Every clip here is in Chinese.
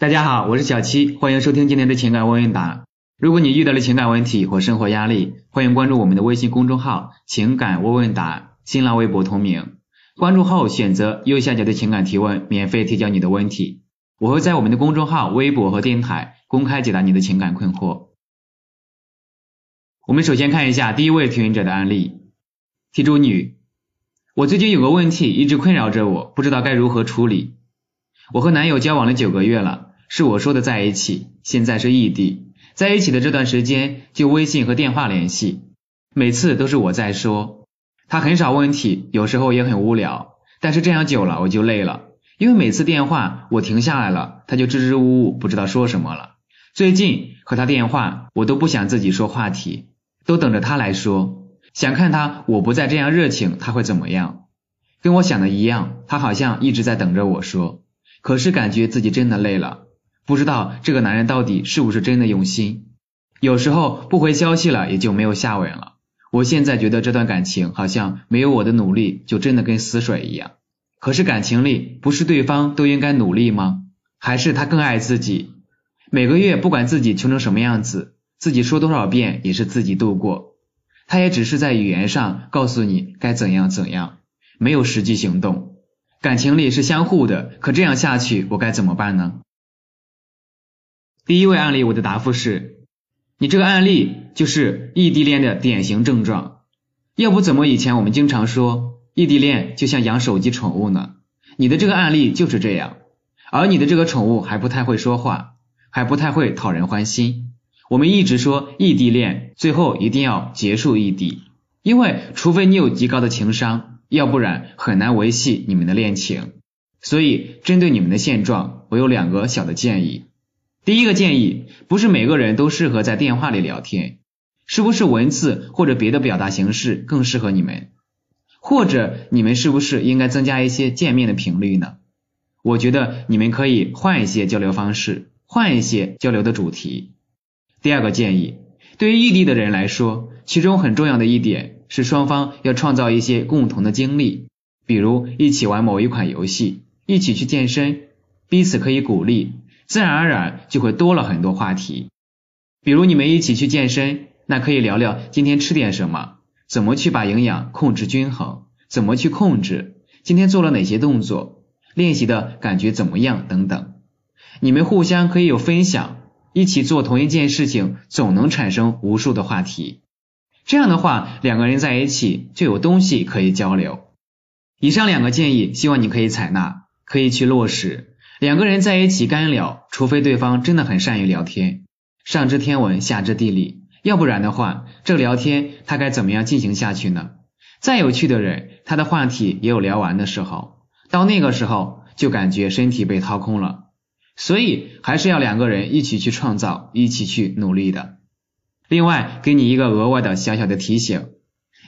大家好，我是小七，欢迎收听今天的情感问问答。如果你遇到了情感问题或生活压力，欢迎关注我们的微信公众号“情感问问答”，新浪微博同名。关注后选择右下角的情感提问，免费提交你的问题。我会在我们的公众号、微博和电台公开解答你的情感困惑。我们首先看一下第一位提问者的案例。题主女，我最近有个问题一直困扰着我，不知道该如何处理。我和男友交往了九个月了。是我说的在一起，现在是异地，在一起的这段时间就微信和电话联系，每次都是我在说，他很少问题，有时候也很无聊，但是这样久了我就累了，因为每次电话我停下来了，他就支支吾吾不知道说什么了。最近和他电话，我都不想自己说话题，都等着他来说，想看他我不再这样热情他会怎么样，跟我想的一样，他好像一直在等着我说，可是感觉自己真的累了。不知道这个男人到底是不是真的用心，有时候不回消息了也就没有下文了。我现在觉得这段感情好像没有我的努力就真的跟死水一样。可是感情里不是对方都应该努力吗？还是他更爱自己？每个月不管自己穷成什么样子，自己说多少遍也是自己度过。他也只是在语言上告诉你该怎样怎样，没有实际行动。感情里是相互的，可这样下去我该怎么办呢？第一位案例，我的答复是：你这个案例就是异地恋的典型症状。要不怎么以前我们经常说异地恋就像养手机宠物呢？你的这个案例就是这样，而你的这个宠物还不太会说话，还不太会讨人欢心。我们一直说异地恋最后一定要结束异地，因为除非你有极高的情商，要不然很难维系你们的恋情。所以针对你们的现状，我有两个小的建议。第一个建议，不是每个人都适合在电话里聊天，是不是文字或者别的表达形式更适合你们？或者你们是不是应该增加一些见面的频率呢？我觉得你们可以换一些交流方式，换一些交流的主题。第二个建议，对于异地的人来说，其中很重要的一点是双方要创造一些共同的经历，比如一起玩某一款游戏，一起去健身，彼此可以鼓励。自然而然就会多了很多话题，比如你们一起去健身，那可以聊聊今天吃点什么，怎么去把营养控制均衡，怎么去控制，今天做了哪些动作，练习的感觉怎么样等等。你们互相可以有分享，一起做同一件事情，总能产生无数的话题。这样的话，两个人在一起就有东西可以交流。以上两个建议，希望你可以采纳，可以去落实。两个人在一起干聊，除非对方真的很善于聊天，上知天文下知地理，要不然的话，这聊天他该怎么样进行下去呢？再有趣的人，他的话题也有聊完的时候，到那个时候就感觉身体被掏空了。所以还是要两个人一起去创造，一起去努力的。另外，给你一个额外的小小的提醒，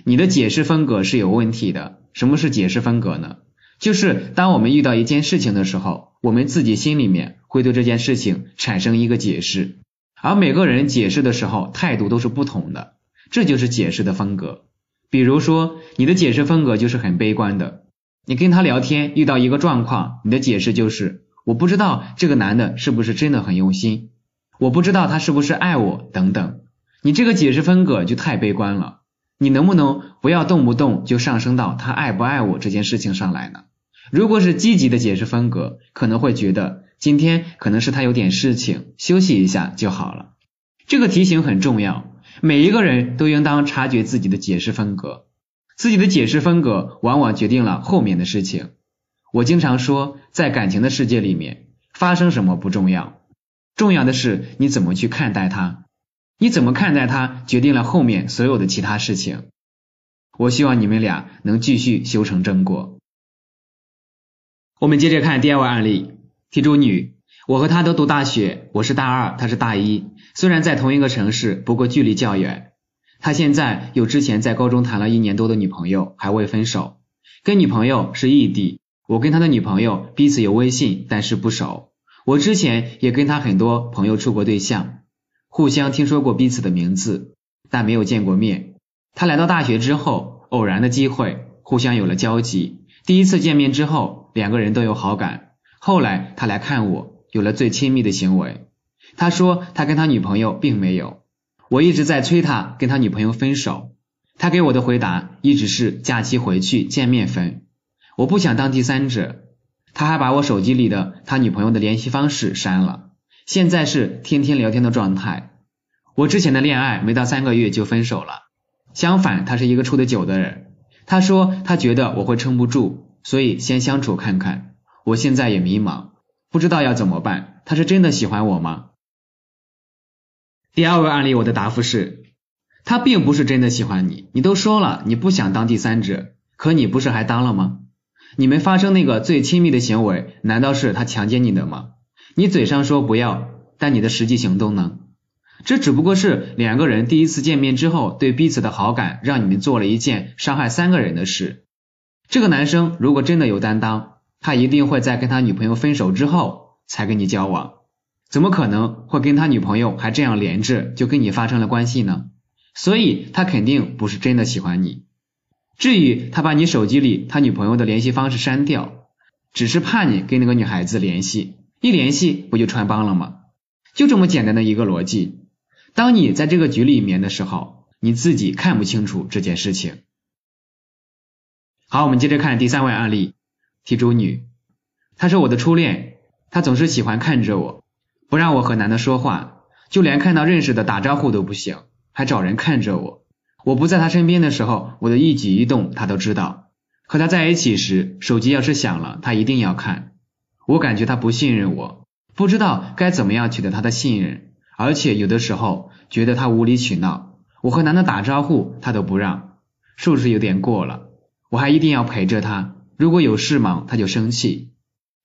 你的解释风格是有问题的。什么是解释风格呢？就是当我们遇到一件事情的时候，我们自己心里面会对这件事情产生一个解释，而每个人解释的时候态度都是不同的，这就是解释的风格。比如说，你的解释风格就是很悲观的，你跟他聊天遇到一个状况，你的解释就是我不知道这个男的是不是真的很用心，我不知道他是不是爱我等等，你这个解释风格就太悲观了。你能不能不要动不动就上升到他爱不爱我这件事情上来呢？如果是积极的解释风格，可能会觉得今天可能是他有点事情，休息一下就好了。这个提醒很重要，每一个人都应当察觉自己的解释风格，自己的解释风格往往决定了后面的事情。我经常说，在感情的世界里面，发生什么不重要，重要的是你怎么去看待它，你怎么看待它，决定了后面所有的其他事情。我希望你们俩能继续修成正果。我们接着看第二位案例，题主女，我和她都读大学，我是大二，她是大一，虽然在同一个城市，不过距离较远。他现在有之前在高中谈了一年多的女朋友，还未分手，跟女朋友是异地。我跟他的女朋友彼此有微信，但是不熟。我之前也跟他很多朋友处过对象，互相听说过彼此的名字，但没有见过面。他来到大学之后，偶然的机会，互相有了交集。第一次见面之后。两个人都有好感，后来他来看我，有了最亲密的行为。他说他跟他女朋友并没有。我一直在催他跟他女朋友分手，他给我的回答一直是假期回去见面分。我不想当第三者。他还把我手机里的他女朋友的联系方式删了，现在是天天聊天的状态。我之前的恋爱没到三个月就分手了。相反，他是一个处得久的人。他说他觉得我会撑不住，所以先相处看看。我现在也迷茫，不知道要怎么办。他是真的喜欢我吗？第二位案例，我的答复是，他并不是真的喜欢你。你都说了你不想当第三者，可你不是还当了吗？你们发生那个最亲密的行为，难道是他强奸你的吗？你嘴上说不要，但你的实际行动呢？这只不过是两个人第一次见面之后对彼此的好感，让你们做了一件伤害三个人的事。这个男生如果真的有担当，他一定会在跟他女朋友分手之后才跟你交往，怎么可能会跟他女朋友还这样连着就跟你发生了关系呢？所以他肯定不是真的喜欢你。至于他把你手机里他女朋友的联系方式删掉，只是怕你跟那个女孩子联系，一联系不就穿帮了吗？就这么简单的一个逻辑。当你在这个局里面的时候，你自己看不清楚这件事情。好，我们接着看第三位案例，题主女，她是我的初恋，她总是喜欢看着我，不让我和男的说话，就连看到认识的打招呼都不行，还找人看着我。我不在他身边的时候，我的一举一动他都知道。和他在一起时，手机要是响了，他一定要看。我感觉他不信任我，不知道该怎么样取得他的信任，而且有的时候觉得他无理取闹。我和男的打招呼，他都不让，是不是有点过了？我还一定要陪着他，如果有事忙，他就生气。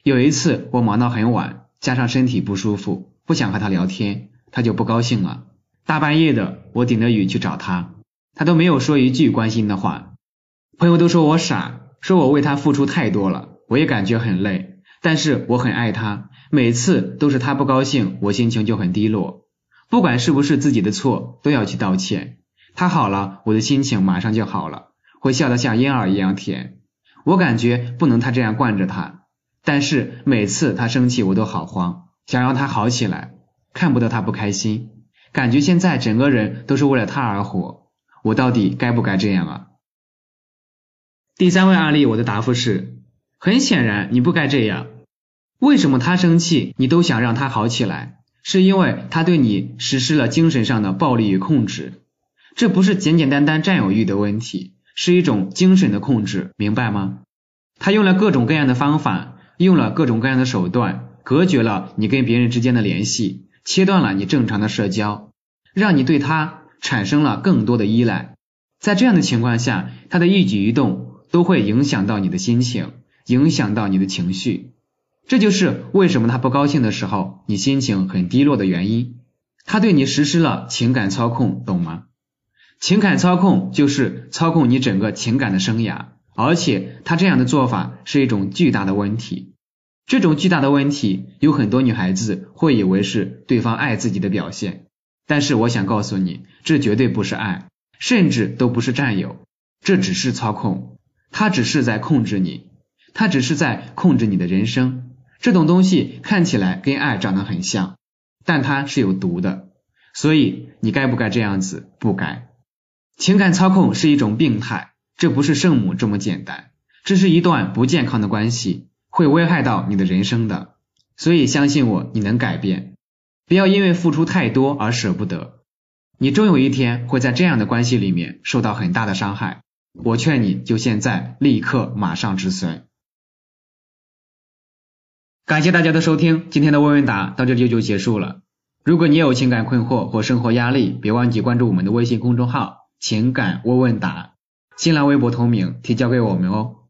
有一次我忙到很晚，加上身体不舒服，不想和他聊天，他就不高兴了。大半夜的，我顶着雨去找他。他都没有说一句关心的话，朋友都说我傻，说我为他付出太多了，我也感觉很累，但是我很爱他，每次都是他不高兴，我心情就很低落，不管是不是自己的错，都要去道歉。他好了，我的心情马上就好了，会笑得像婴儿一样甜。我感觉不能他这样惯着他，但是每次他生气，我都好慌，想让他好起来，看不得他不开心，感觉现在整个人都是为了他而活。我到底该不该这样啊？第三位案例，我的答复是：很显然你不该这样。为什么他生气，你都想让他好起来？是因为他对你实施了精神上的暴力与控制。这不是简简单单占有欲的问题，是一种精神的控制，明白吗？他用了各种各样的方法，用了各种各样的手段，隔绝了你跟别人之间的联系，切断了你正常的社交，让你对他。产生了更多的依赖，在这样的情况下，他的一举一动都会影响到你的心情，影响到你的情绪。这就是为什么他不高兴的时候，你心情很低落的原因。他对你实施了情感操控，懂吗？情感操控就是操控你整个情感的生涯，而且他这样的做法是一种巨大的问题。这种巨大的问题，有很多女孩子会以为是对方爱自己的表现。但是我想告诉你，这绝对不是爱，甚至都不是占有，这只是操控，他只是在控制你，他只是在控制你的人生。这种东西看起来跟爱长得很像，但它是有毒的，所以你该不该这样子？不该。情感操控是一种病态，这不是圣母这么简单，这是一段不健康的关系，会危害到你的人生的。所以相信我，你能改变。不要因为付出太多而舍不得，你终有一天会在这样的关系里面受到很大的伤害。我劝你就现在立刻马上止损。感谢大家的收听，今天的问问答到这里就结束了。如果你有情感困惑或生活压力，别忘记关注我们的微信公众号“情感问问答”，新浪微博同名提交给我们哦。